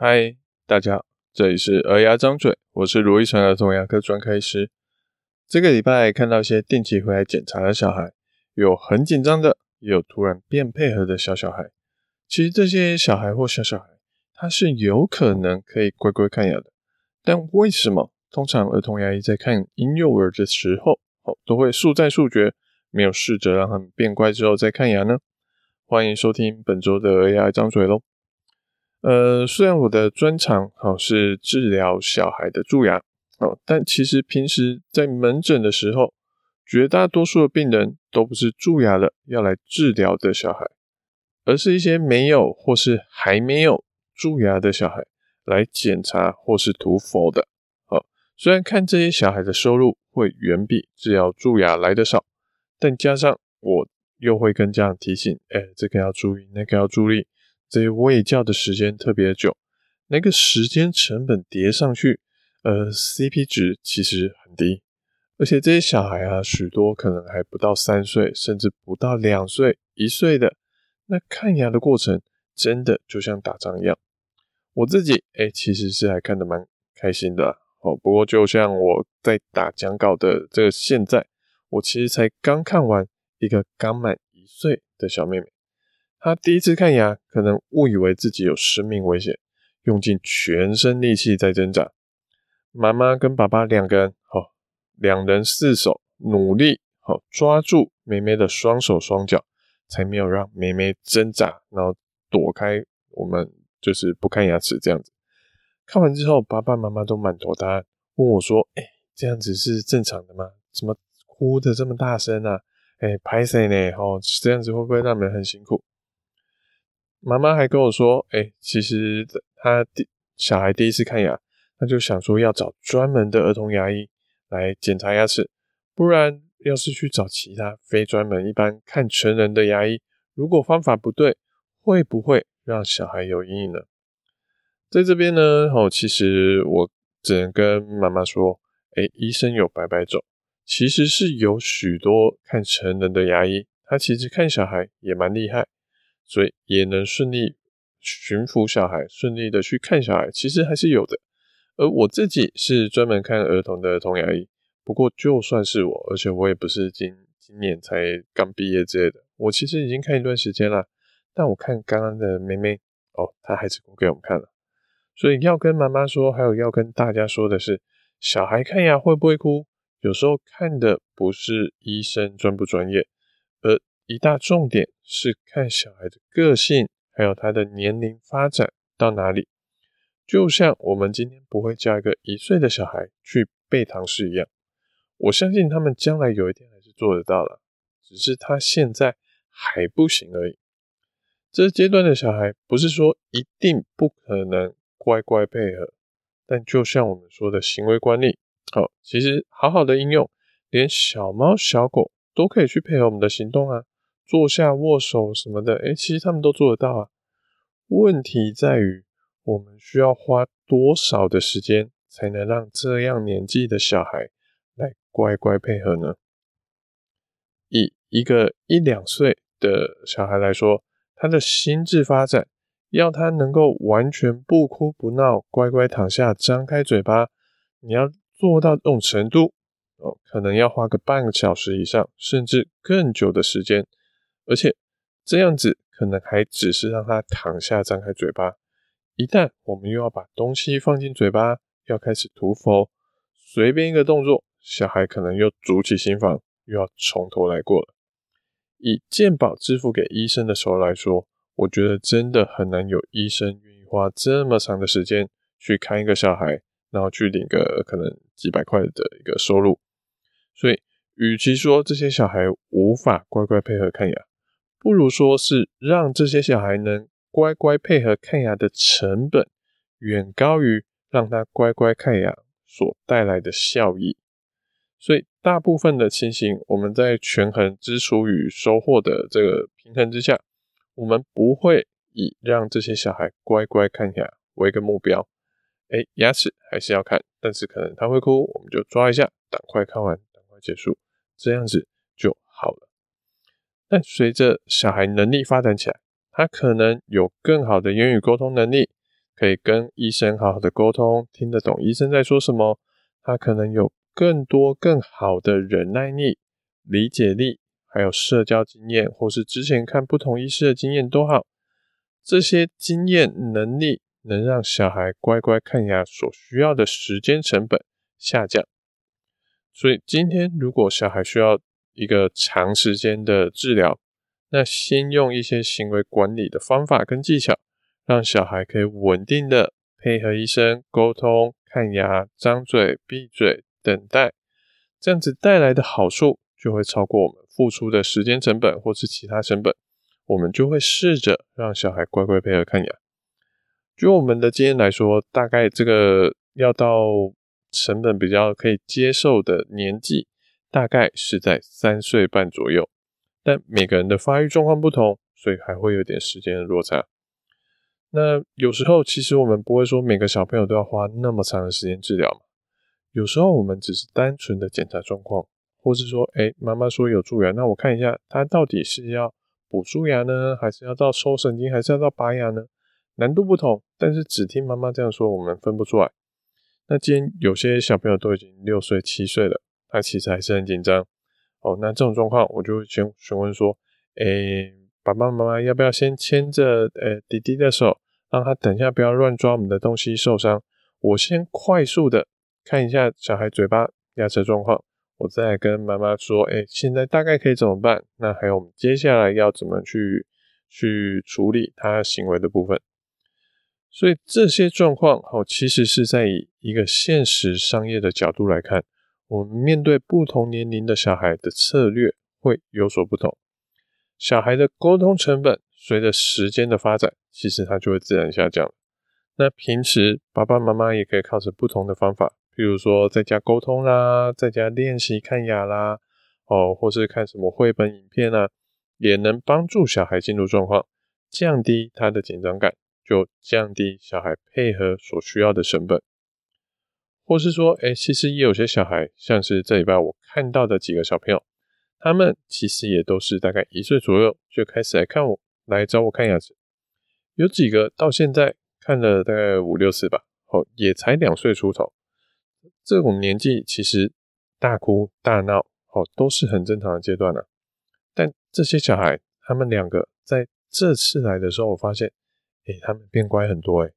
嗨，大家好，这里是儿牙张嘴，我是罗一成儿童牙科专科医师。这个礼拜看到一些定期回来检查的小孩，有很紧张的，也有突然变配合的小小孩。其实这些小孩或小小孩，他是有可能可以乖乖看牙的，但为什么通常儿童牙医在看婴幼儿的时候，哦，都会速战速决，没有试着让他们变乖之后再看牙呢？欢迎收听本周的儿牙张嘴喽。呃，虽然我的专长哦是治疗小孩的蛀牙哦，但其实平时在门诊的时候，绝大多数的病人都不是蛀牙了要来治疗的小孩，而是一些没有或是还没有蛀牙的小孩来检查或是涂氟的。哦，虽然看这些小孩的收入会远比治疗蛀牙来的少，但加上我又会跟家长提醒，哎，这个要注意，那个要注意。这些喂教的时间特别久，那个时间成本叠上去，呃，CP 值其实很低，而且这些小孩啊，许多可能还不到三岁，甚至不到两岁、一岁的，那看牙的过程真的就像打仗一样。我自己哎，其实是还看得蛮开心的哦。不过就像我在打讲稿的这个现在，我其实才刚看完一个刚满一岁的小妹妹。他第一次看牙，可能误以为自己有生命危险，用尽全身力气在挣扎。妈妈跟爸爸两个人，哦，两人四手努力，哦，抓住妹妹的双手双脚，才没有让妹妹挣扎，然后躲开我们，就是不看牙齿这样子。看完之后，爸爸妈妈都满头大汗，问我说：“哎，这样子是正常的吗？怎么哭的这么大声啊？哎，拍谁呢？哦，这样子会不会让你们很辛苦？”妈妈还跟我说：“哎、其实他第小孩第一次看牙，他就想说要找专门的儿童牙医来检查牙齿，不然要是去找其他非专门一般看成人的牙医，如果方法不对，会不会让小孩有阴影呢？”在这边呢，哦，其实我只能跟妈妈说：“哎、医生有百百种，其实是有许多看成人的牙医，他其实看小孩也蛮厉害。”所以也能顺利驯服小孩，顺利的去看小孩，其实还是有的。而我自己是专门看儿童的童牙医，不过就算是我，而且我也不是今今年才刚毕业之类的，我其实已经看一段时间了。但我看刚刚的妹妹哦，她还是哭给我们看了。所以要跟妈妈说，还有要跟大家说的是，小孩看牙会不会哭？有时候看的不是医生专不专业，而一大重点是看小孩的个性，还有他的年龄发展到哪里。就像我们今天不会教一个一岁的小孩去背唐诗一样，我相信他们将来有一天还是做得到了，只是他现在还不行而已。这阶段的小孩不是说一定不可能乖乖配合，但就像我们说的行为管理，好，其实好好的应用，连小猫小狗都可以去配合我们的行动啊。坐下、握手什么的，哎，其实他们都做得到啊。问题在于，我们需要花多少的时间，才能让这样年纪的小孩来乖乖配合呢？以一个一两岁的小孩来说，他的心智发展，要他能够完全不哭不闹，乖乖躺下，张开嘴巴，你要做到这种程度，哦，可能要花个半个小时以上，甚至更久的时间。而且这样子可能还只是让他躺下，张开嘴巴。一旦我们又要把东西放进嘴巴，要开始涂氟，随便一个动作，小孩可能又筑起心房，又要从头来过了。以健保支付给医生的时候来说，我觉得真的很难有医生愿意花这么长的时间去看一个小孩，然后去领个可能几百块的一个收入。所以，与其说这些小孩无法乖乖配合看牙，不如说是让这些小孩能乖乖配合看牙的成本，远高于让他乖乖看牙所带来的效益。所以大部分的情形，我们在权衡支出与收获的这个平衡之下，我们不会以让这些小孩乖乖看牙为一个目标。哎，牙齿还是要看，但是可能他会哭，我们就抓一下，赶快看完，赶快结束，这样子就好了。但随着小孩能力发展起来，他可能有更好的言语沟通能力，可以跟医生好好的沟通，听得懂医生在说什么。他可能有更多更好的忍耐力、理解力，还有社交经验，或是之前看不同医师的经验都好。这些经验能力能让小孩乖乖看牙所需要的时间成本下降。所以今天如果小孩需要一个长时间的治疗，那先用一些行为管理的方法跟技巧。让小孩可以稳定的配合医生沟通、看牙、张嘴、闭嘴、等待，这样子带来的好处就会超过我们付出的时间成本或是其他成本。我们就会试着让小孩乖乖配合看牙。就我们的经验来说，大概这个要到成本比较可以接受的年纪，大概是在三岁半左右。但每个人的发育状况不同，所以还会有点时间的落差。那有时候，其实我们不会说每个小朋友都要花那么长的时间治疗嘛。有时候我们只是单纯的检查状况，或是说，哎，妈妈说有蛀牙，那我看一下，他到底是要补蛀牙呢，还是要到抽神经，还是要到拔牙呢？难度不同，但是只听妈妈这样说，我们分不出来。那今天有些小朋友都已经六岁、七岁了，他其实还是很紧张。哦，那这种状况，我就会先询问说，哎。爸爸妈妈要不要先牵着呃弟弟的手，让他等一下不要乱抓我们的东西受伤？我先快速的看一下小孩嘴巴牙齿状况，我再跟妈妈说，哎，现在大概可以怎么办？那还有我们接下来要怎么去去处理他行为的部分？所以这些状况哦，其实是在以一个现实商业的角度来看，我们面对不同年龄的小孩的策略会有所不同。小孩的沟通成本随着时间的发展，其实它就会自然下降。那平时爸爸妈妈也可以靠着不同的方法，比如说在家沟通啦，在家练习看牙啦，哦，或是看什么绘本影片啊，也能帮助小孩进入状况，降低他的紧张感，就降低小孩配合所需要的成本。或是说，哎，其实也有些小孩，像是这礼拜我看到的几个小朋友。他们其实也都是大概一岁左右就开始来看我，来找我看牙齿。有几个到现在看了大概五六次吧，哦，也才两岁出头。这种年纪其实大哭大闹，哦，都是很正常的阶段了。但这些小孩，他们两个在这次来的时候，我发现，诶，他们变乖很多，诶。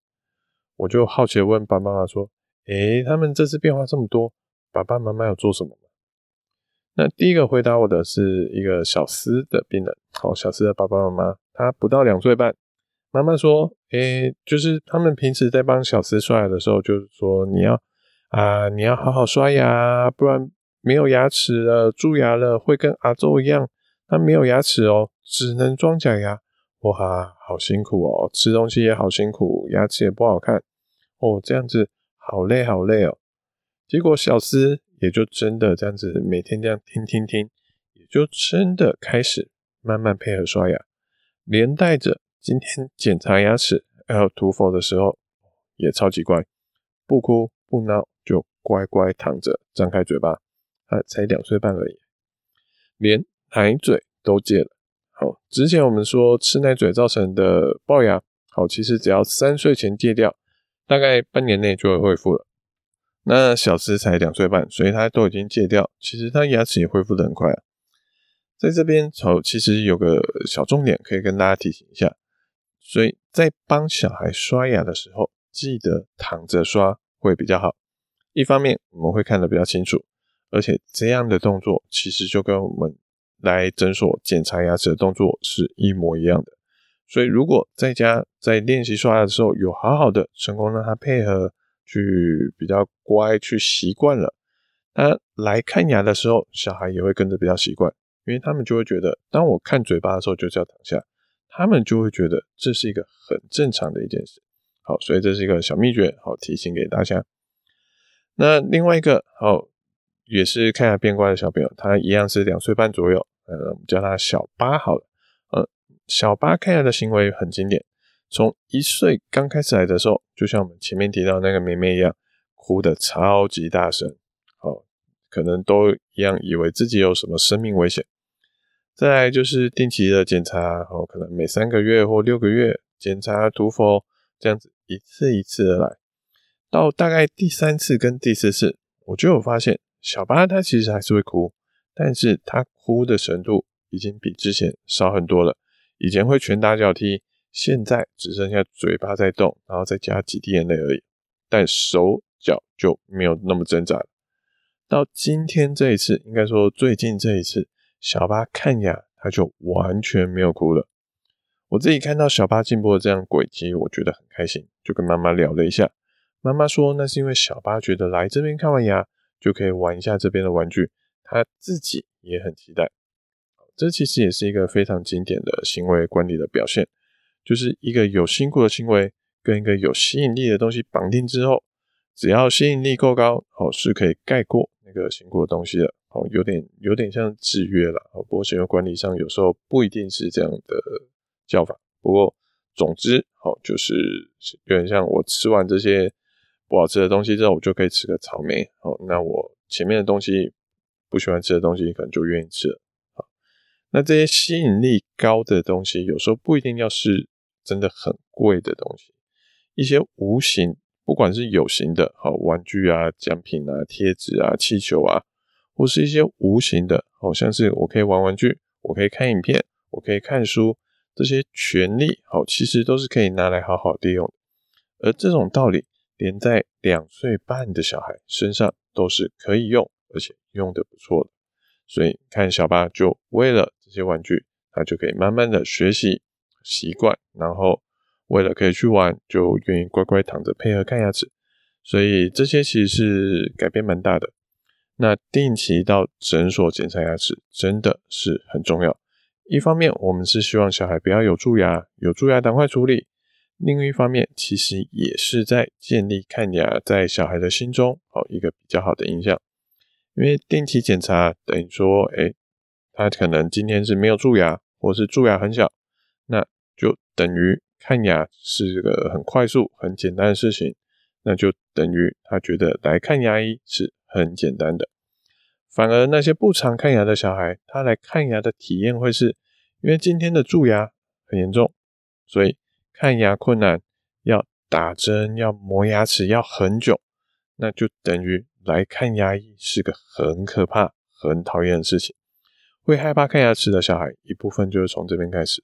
我就好奇问爸爸妈妈说，诶，他们这次变化这么多，爸爸妈妈有做什么吗？那第一个回答我的是一个小思的病人，好，小思的爸爸妈妈，他不到两岁半，妈妈说，诶、就是他们平时在帮小思刷牙的时候，就是说你要啊、你要好好刷牙，不然没有牙齿了，蛀牙了，会跟阿周一样，他没有牙齿哦，只能装假牙，哇，好辛苦哦，吃东西也好辛苦，牙齿也不好看，哦，这样子好累好累哦，结果小思。也就真的这样子，每天这样听听听，也就真的开始慢慢配合刷牙，连带着今天检查牙齿还有涂氟的时候，也超级乖，不哭不闹，就乖乖躺着，张开嘴巴。他才两岁半而已，连奶嘴都戒了。好，之前我们说吃奶嘴造成的龅牙，好，其实只要三岁前戒掉，大概半年内就会恢复了。那小思才两岁半，所以他都已经戒掉。其实他牙齿也恢复得很快啊。在这边，好，其实有个小重点可以跟大家提醒一下。所以在帮小孩刷牙的时候，记得躺着刷会比较好。一方面我们会看得比较清楚，而且这样的动作其实就跟我们来诊所检查牙齿的动作是一模一样的。所以如果在家在练习刷牙的时候有好好的成功让他配合。去比较乖，去习惯了。他来看牙的时候，小孩也会跟着比较习惯，因为他们就会觉得，当我看嘴巴的时候，就是要躺下，他们就会觉得这是一个很正常的一件事。好，所以这是一个小秘诀，好提醒给大家。那另外一个好，也是看牙变乖的小朋友，他一样是两岁半左右，呃，我们叫他小八好了。小八看牙的行为很经典。从一岁刚开始来的时候，就像我们前面提到那个妹妹一样，哭得超级大声，哦，可能都一样以为自己有什么生命危险。再来就是定期的检查，哦，可能每三个月或六个月检查涂氟，这样子一次一次的来，到大概第三次跟第四次，我就有发现小八他其实还是会哭，但是他哭的程度已经比之前少很多了。以前会拳打脚踢，现在只剩下嘴巴在动，然后再加几滴眼泪而已，但手脚就没有那么挣扎了。到今天这一次，应该说最近这一次，小八看牙他就完全没有哭了。我自己看到小八进步的这样轨迹，我觉得很开心，就跟妈妈聊了一下。妈妈说，那是因为小八觉得来这边看完牙就可以玩一下这边的玩具，他自己也很期待。这其实也是一个非常经典的行为管理的表现，就是一个有辛苦的行为跟一个有吸引力的东西绑定之后，只要吸引力够高，哦，是可以盖过那个辛苦的东西的。哦，有点有点像制约了。哦，不过行为管理上有时候不一定是这样的。叫法，不过总之，好，就是有点像我吃完这些不好吃的东西之后，我就可以吃个草莓。好，那我前面的东西不喜欢吃的东西，可能就愿意吃了。那这些吸引力高的东西，有时候不一定要是真的很贵的东西，一些无形，不管是有形的，好，玩具啊、奖品啊、贴纸啊、气球啊，或是一些无形的，好像是我可以玩玩具，我可以看影片，我可以看书。这些权利，好，其实都是可以拿来好好利用。而这种道理，连在两岁半的小孩身上都是可以用，而且用的不错的。所以看小八就为了些玩具，他就可以慢慢的学习习惯，然后为了可以去玩，就愿意乖乖躺着配合看牙齿。所以这些其实是改变蛮大的。那定期到诊所检查牙齿，真的是很重要。一方面，我们是希望小孩不要有蛀牙，有蛀牙赶快处理；另一方面，其实也是在建立看牙在小孩的心中好一个比较好的印象。因为定期检查等于说，诶，他可能今天是没有蛀牙，或是蛀牙很小，那就等于看牙是个很快速、很简单的事情，那就等于他觉得来看牙医是很简单的。反而那些不常看牙的小孩，他来看牙的体验会是，因为今天的蛀牙很严重，所以看牙困难，要打针，要磨牙齿，要很久，那就等于来看牙医是个很可怕、很讨厌的事情。会害怕看牙齿的小孩，一部分就是从这边开始。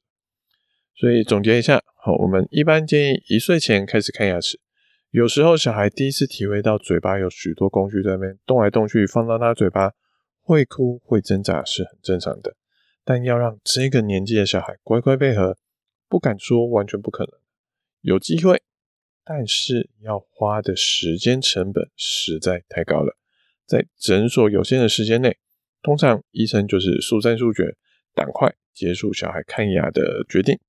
所以总结一下，好，我们一般建议一岁前开始看牙齿。有时候小孩第一次体会到嘴巴有许多工具在那边动来动去，放到他嘴巴会哭会挣扎是很正常的。但要让这个年纪的小孩乖乖配合，不敢说完全不可能，有机会，但是要花的时间成本实在太高了。在诊所有限的时间内，通常医生就是速战速决，赶快结束小孩看牙的决定。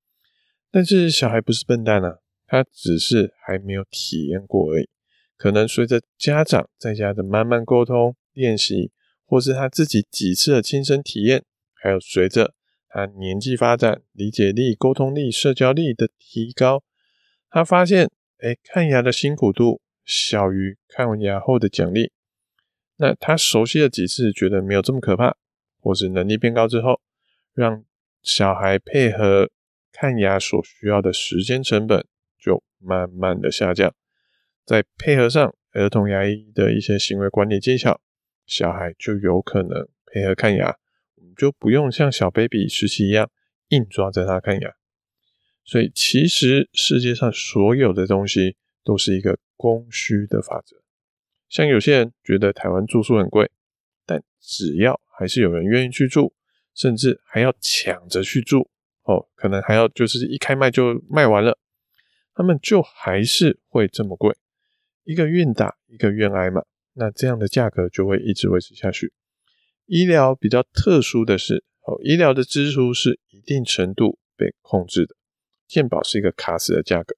但是小孩不是笨蛋啊。他只是还没有体验过而已，可能随着家长在家的慢慢沟通、练习，或是他自己几次的亲身体验，还有随着他年纪发展、理解力、沟通力、社交力的提高，他发现，哎，看牙的辛苦度小于看完牙后的奖励。那他熟悉了几次，觉得没有这么可怕，或是能力变高之后，让小孩配合看牙所需要的时间成本。就慢慢的下降，再配合上儿童牙医的一些行为管理技巧，小孩就有可能配合看牙，我们就不用像小 baby 时期一样硬抓着他看牙。所以其实世界上所有的东西都是一个供需的法则。像有些人觉得台湾住宿很贵，但只要还是有人愿意去住，甚至还要抢着去住，哦，可能还要就是一开卖就卖完了。他们就还是会这么贵，一个愿打一个愿挨嘛，那这样的价格就会一直维持下去。医疗比较特殊的是，哦，医疗的支出是一定程度被控制的，健保是一个卡死的价格，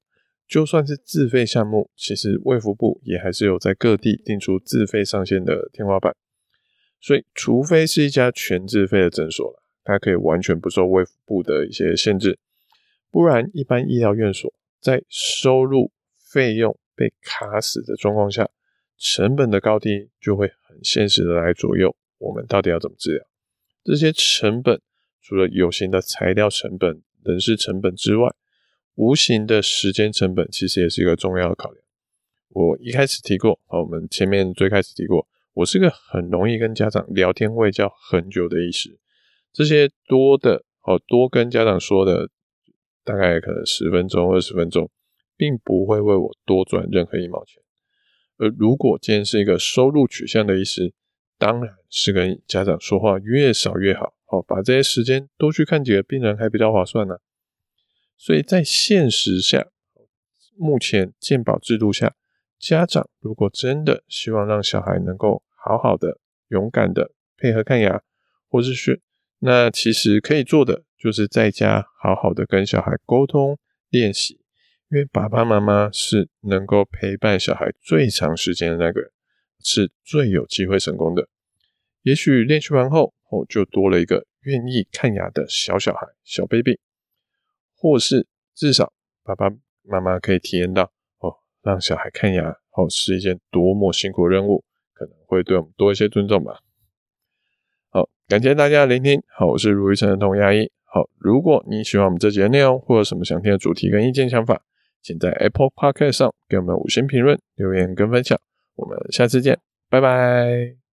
就算是自费项目，其实卫福部也还是有在各地定出自费上限的天花板，所以除非是一家全自费的诊所，它可以完全不受卫福部的一些限制，不然一般医疗院所。在收入费用被卡死的状况下，成本的高低就会很现实的来左右我们到底要怎么治疗。这些成本除了有形的材料成本、人事成本之外，无形的时间成本其实也是一个重要的考量。我一开始提过，我们前面最开始提过，我是个很容易跟家长聊天会叫很久的医师。这些多的哦，多跟家长说的，大概可能十分钟、二十分钟，并不会为我多赚任何一毛钱。而如果今天是一个收入取向的医师，当然是跟家长说话越少越好。哦，把这些时间多去看几个病人还比较划算呢。所以在现实下，目前健保制度下，家长如果真的希望让小孩能够好好的、勇敢的配合看牙，或者是，那其实可以做的就是在家好好的跟小孩沟通练习，因为爸爸妈妈是能够陪伴小孩最长时间的那个人，是最有机会成功的。也许练习完后，哦，就多了一个愿意看牙的小小孩、小 baby，或是至少爸爸妈妈可以体验到哦。让小孩看牙哦，是一件多么辛苦的任务，可能会对我们多一些尊重吧。好，感谢大家的聆听。好，我是卢医生的童牙医。好，如果你喜欢我们这集的内容，或有什么想听的主题跟意见想法，请在 Apple Podcast 上给我们五星评论、留言跟分享。我们下次见，拜拜。